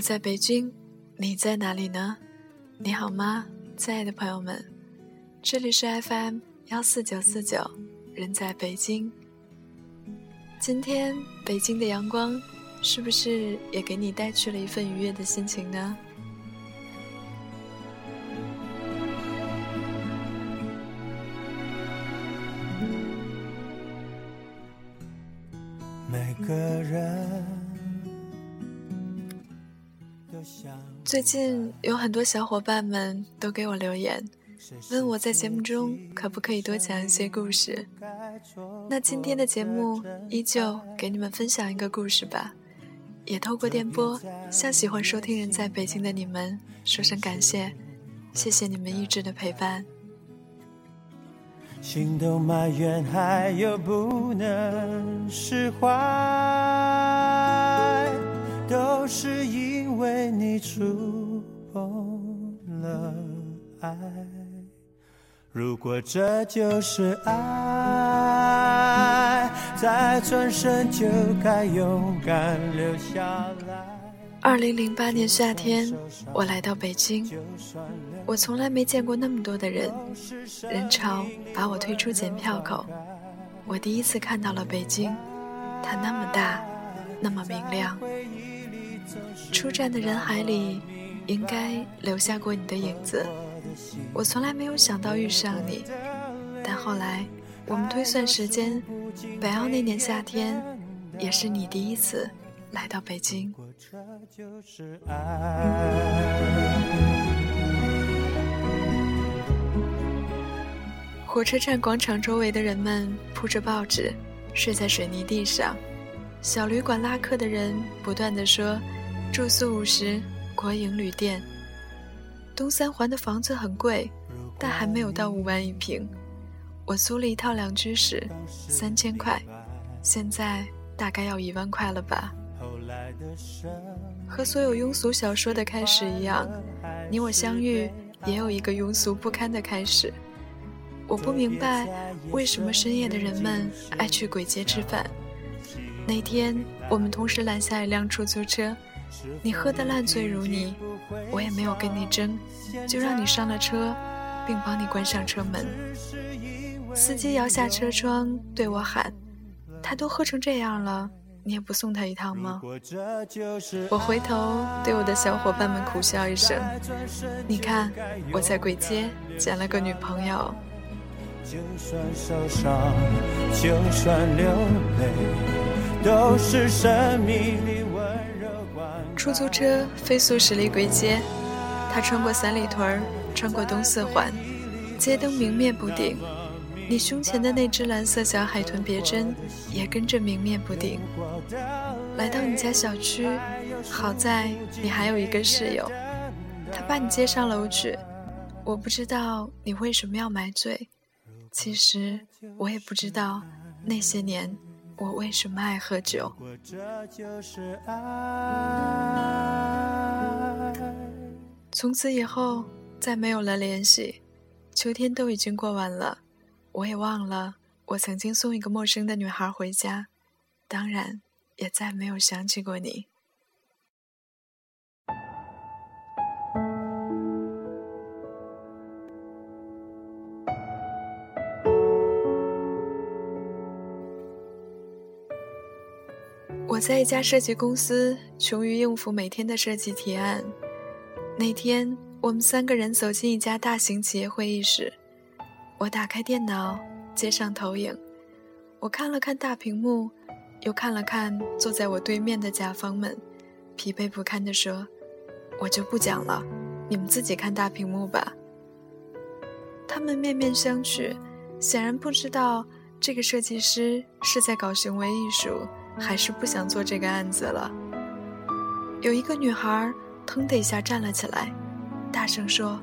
我在北京，你在哪里呢？你好吗，亲爱的朋友们？这里是 FM 幺四九四九，人在北京。今天北京的阳光，是不是也给你带去了一份愉悦的心情呢？每个人。最近有很多小伙伴们都给我留言，问我在节目中可不可以多讲一些故事。那今天的节目依旧给你们分享一个故事吧，也透过电波向喜欢收听人在北京的你们说声感谢，谢谢你们一直的陪伴。心都埋怨，还有不能释怀，触碰了爱。如果这就是爱，再转身就该勇敢留下来。二零零八年夏天，我来到北京，我从来没见过那么多的人，人潮把我推出检票口，我第一次看到了北京，它那么大，那么明亮。出站的人海里，应该留下过你的影子。我从来没有想到遇上你，但后来我们推算时间，北奥那年夏天，也是你第一次来到北京。火车站广场周围的人们铺着报纸，睡在水泥地上。小旅馆拉客的人不断的说：“住宿五十，国营旅店。”东三环的房子很贵，但还没有到五万一平。我租了一套两居室，三千块，现在大概要一万块了吧。和所有庸俗小说的开始一样，你我相遇也有一个庸俗不堪的开始。我不明白为什么深夜的人们爱去鬼街吃饭。那天我们同时拦下一辆出租车。你喝得烂醉如泥，我也没有跟你争，就让你上了车，并帮你关上车门。司机摇下车窗对我喊：“他都喝成这样了，你也不送他一趟吗？”我回头对我的小伙伴们苦笑一声：“你看，我在鬼街捡了个女朋友。”就算受伤，就算流泪，都是生命里。出租车飞速驶离鬼街，它穿过三里屯儿，穿过东四环，街灯明灭不定。你胸前的那只蓝色小海豚别针也跟着明灭不定。来到你家小区，好在你还有一个室友，他把你接上楼去。我不知道你为什么要买醉，其实我也不知道那些年。我为什么爱喝酒？从此以后再没有了联系，秋天都已经过完了，我也忘了我曾经送一个陌生的女孩回家，当然也再没有想起过你。我在一家设计公司，穷于应付每天的设计提案。那天，我们三个人走进一家大型企业会议室。我打开电脑，接上投影。我看了看大屏幕，又看了看坐在我对面的甲方们，疲惫不堪地说：“我就不讲了，你们自己看大屏幕吧。”他们面面相觑，显然不知道这个设计师是在搞行为艺术。还是不想做这个案子了。有一个女孩腾的一下站了起来，大声说：“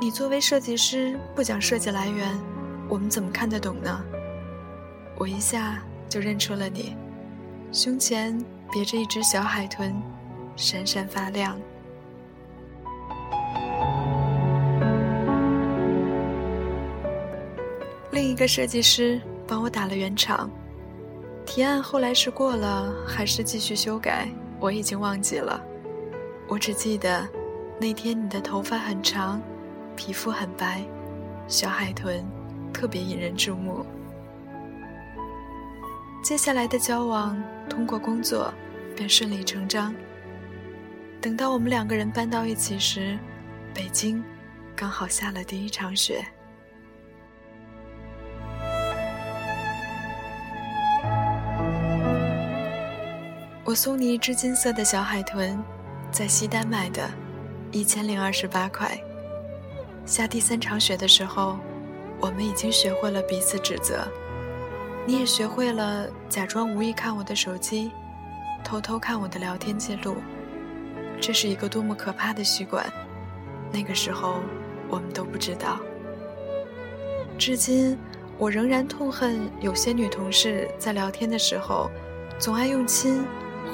你作为设计师不讲设计来源，我们怎么看得懂呢？”我一下就认出了你，胸前别着一只小海豚，闪闪发亮。另一个设计师帮我打了圆场。提案后来是过了还是继续修改，我已经忘记了。我只记得那天你的头发很长，皮肤很白，小海豚特别引人注目。接下来的交往通过工作便顺理成章。等到我们两个人搬到一起时，北京刚好下了第一场雪。我送你一只金色的小海豚，在西单买的，一千零二十八块。下第三场雪的时候，我们已经学会了彼此指责，你也学会了假装无意看我的手机，偷偷看我的聊天记录。这是一个多么可怕的习惯，那个时候我们都不知道。至今，我仍然痛恨有些女同事在聊天的时候，总爱用“亲”。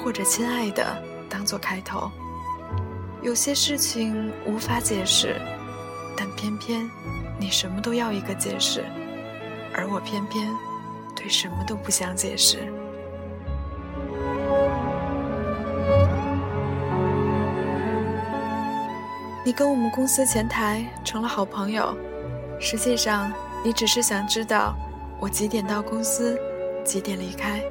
或者“亲爱的”当做开头，有些事情无法解释，但偏偏你什么都要一个解释，而我偏偏对什么都不想解释。你跟我们公司前台成了好朋友，实际上你只是想知道我几点到公司，几点离开。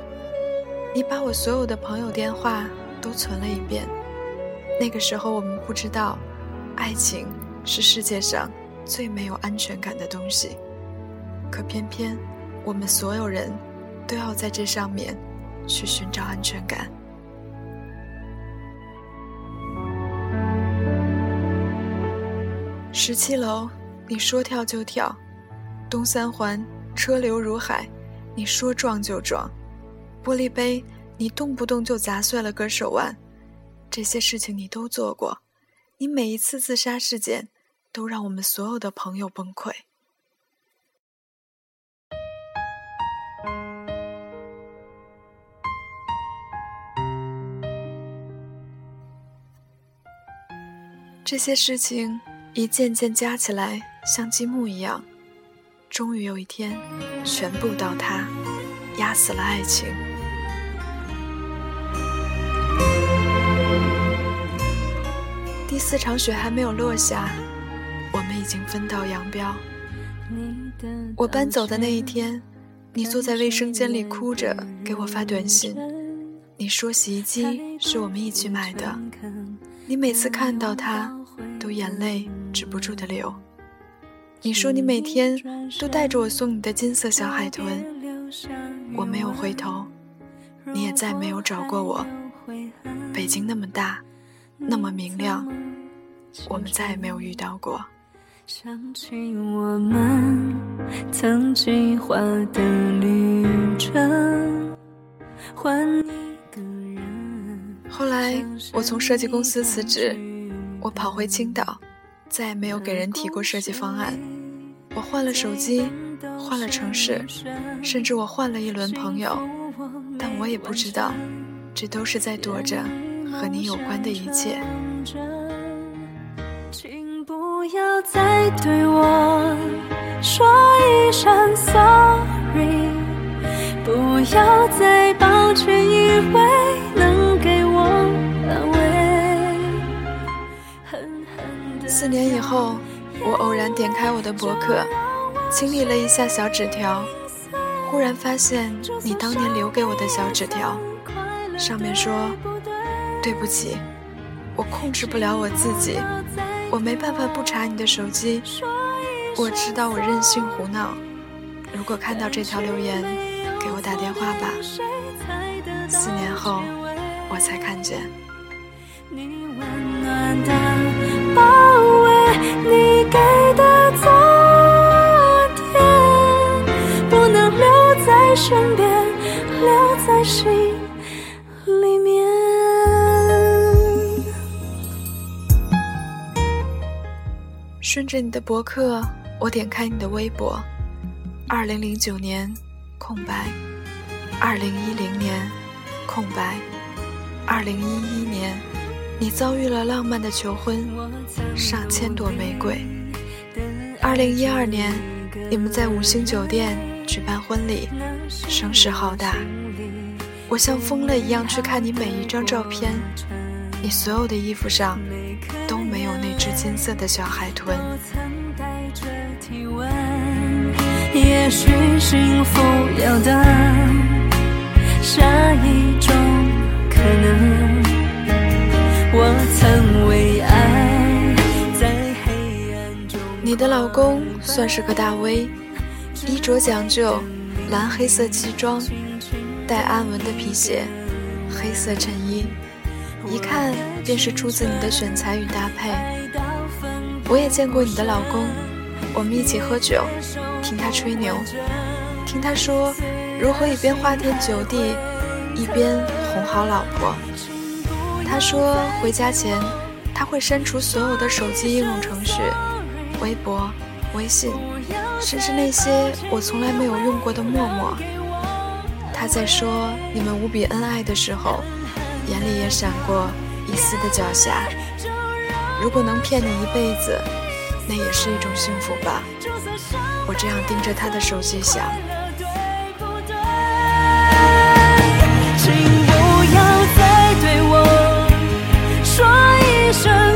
你把我所有的朋友电话都存了一遍。那个时候我们不知道，爱情是世界上最没有安全感的东西。可偏偏我们所有人都要在这上面去寻找安全感。十七楼，你说跳就跳；东三环，车流如海，你说撞就撞。玻璃杯，你动不动就砸碎了割手腕，这些事情你都做过。你每一次自杀事件，都让我们所有的朋友崩溃。这些事情一件件加起来，像积木一样，终于有一天，全部倒塌，压死了爱情。第四场雪还没有落下，我们已经分道扬镳。我搬走的那一天，你坐在卫生间里哭着给我发短信。你说洗衣机是我们一起买的，你每次看到它都眼泪止不住的流。你说你每天都带着我送你的金色小海豚，我没有回头，你也再没有找过我。北京那么大，那么明亮。我们再也没有遇到过。想起我们曾计划的旅程，换一个人。后来我从设计公司辞职，我跑回青岛，再也没有给人提过设计方案。我换了手机，换了城市，甚至我换了一轮朋友，但我也不知道，这都是在躲着和你有关的一切。请不要再对我说一声 sorry，不要再抱歉，以为能给我安慰。四年以后，我偶然点开我的博客，清理了一下小纸条，忽然发现你当年留给我的小纸条，上面说：“对不起，我控制不了我自己。”我没办法不查你的手机，我知道我任性胡闹。如果看到这条留言，给我打电话吧。四年后，我才看见。你温暖的包围，你给的昨天，不能留在身边，留在心。顺着你的博客，我点开你的微博。二零零九年，空白；二零一零年，空白；二零一一年，你遭遇了浪漫的求婚，上千朵玫瑰。二零一二年，你们在五星酒店举办婚礼，声势浩大。我像疯了一样去看你每一张照片，你所有的衣服上没有那只金色的小海豚。也许幸福要等下一种可能。我曾为爱在黑暗中。你的老公算是个大 V，衣着讲究，蓝黑色西装，带暗纹的皮鞋，黑色衬衣，一看便是出自你的选材与搭配。我也见过你的老公，我们一起喝酒。听他吹牛，听他说如何一边花天酒地，一边哄好老婆。他说回家前他会删除所有的手机应用程序、微博、微信，甚至那些我从来没有用过的陌陌。他在说你们无比恩爱的时候，眼里也闪过丝的狡黠。如果能骗你一辈子，那也是一种幸福吧。我这样盯着他的手机想。请不要再对我说一声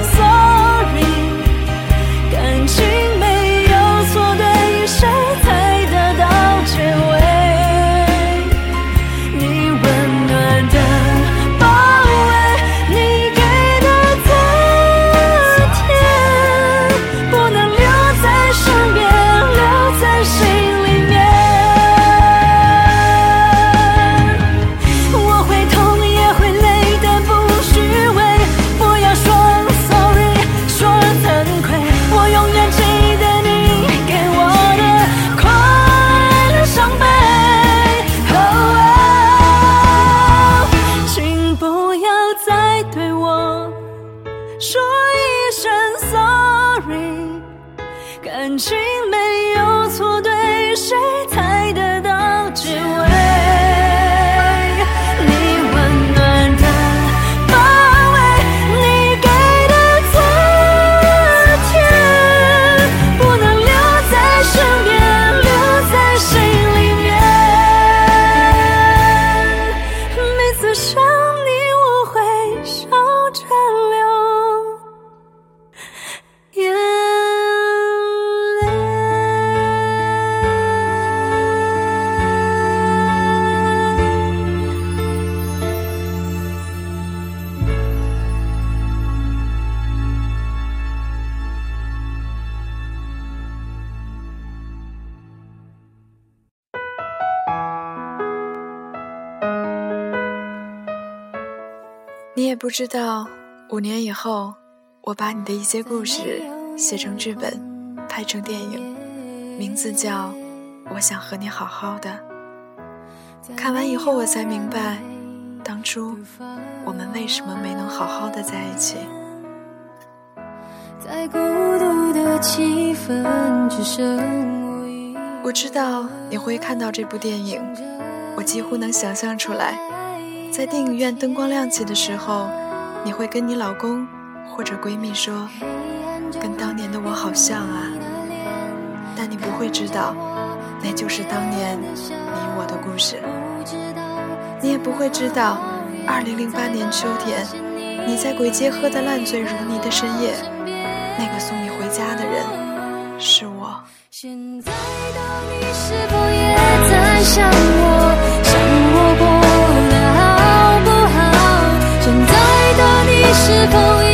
你也不知道，五年以后，我把你的一些故事写成剧本，拍成电影，名字叫《我想和你好好的》。看完以后，我才明白，当初我们为什么没能好好的在一起。我知道你会看到这部电影，我几乎能想象出来。在电影院灯光亮起的时候，你会跟你老公或者闺蜜说：“跟当年的我好像啊。”但你不会知道，那就是当年你我的故事。你也不会知道，2008年秋天，你在鬼街喝得烂醉如泥的深夜，那个送你回家的人是我。现在的你是否也在想我？够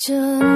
这。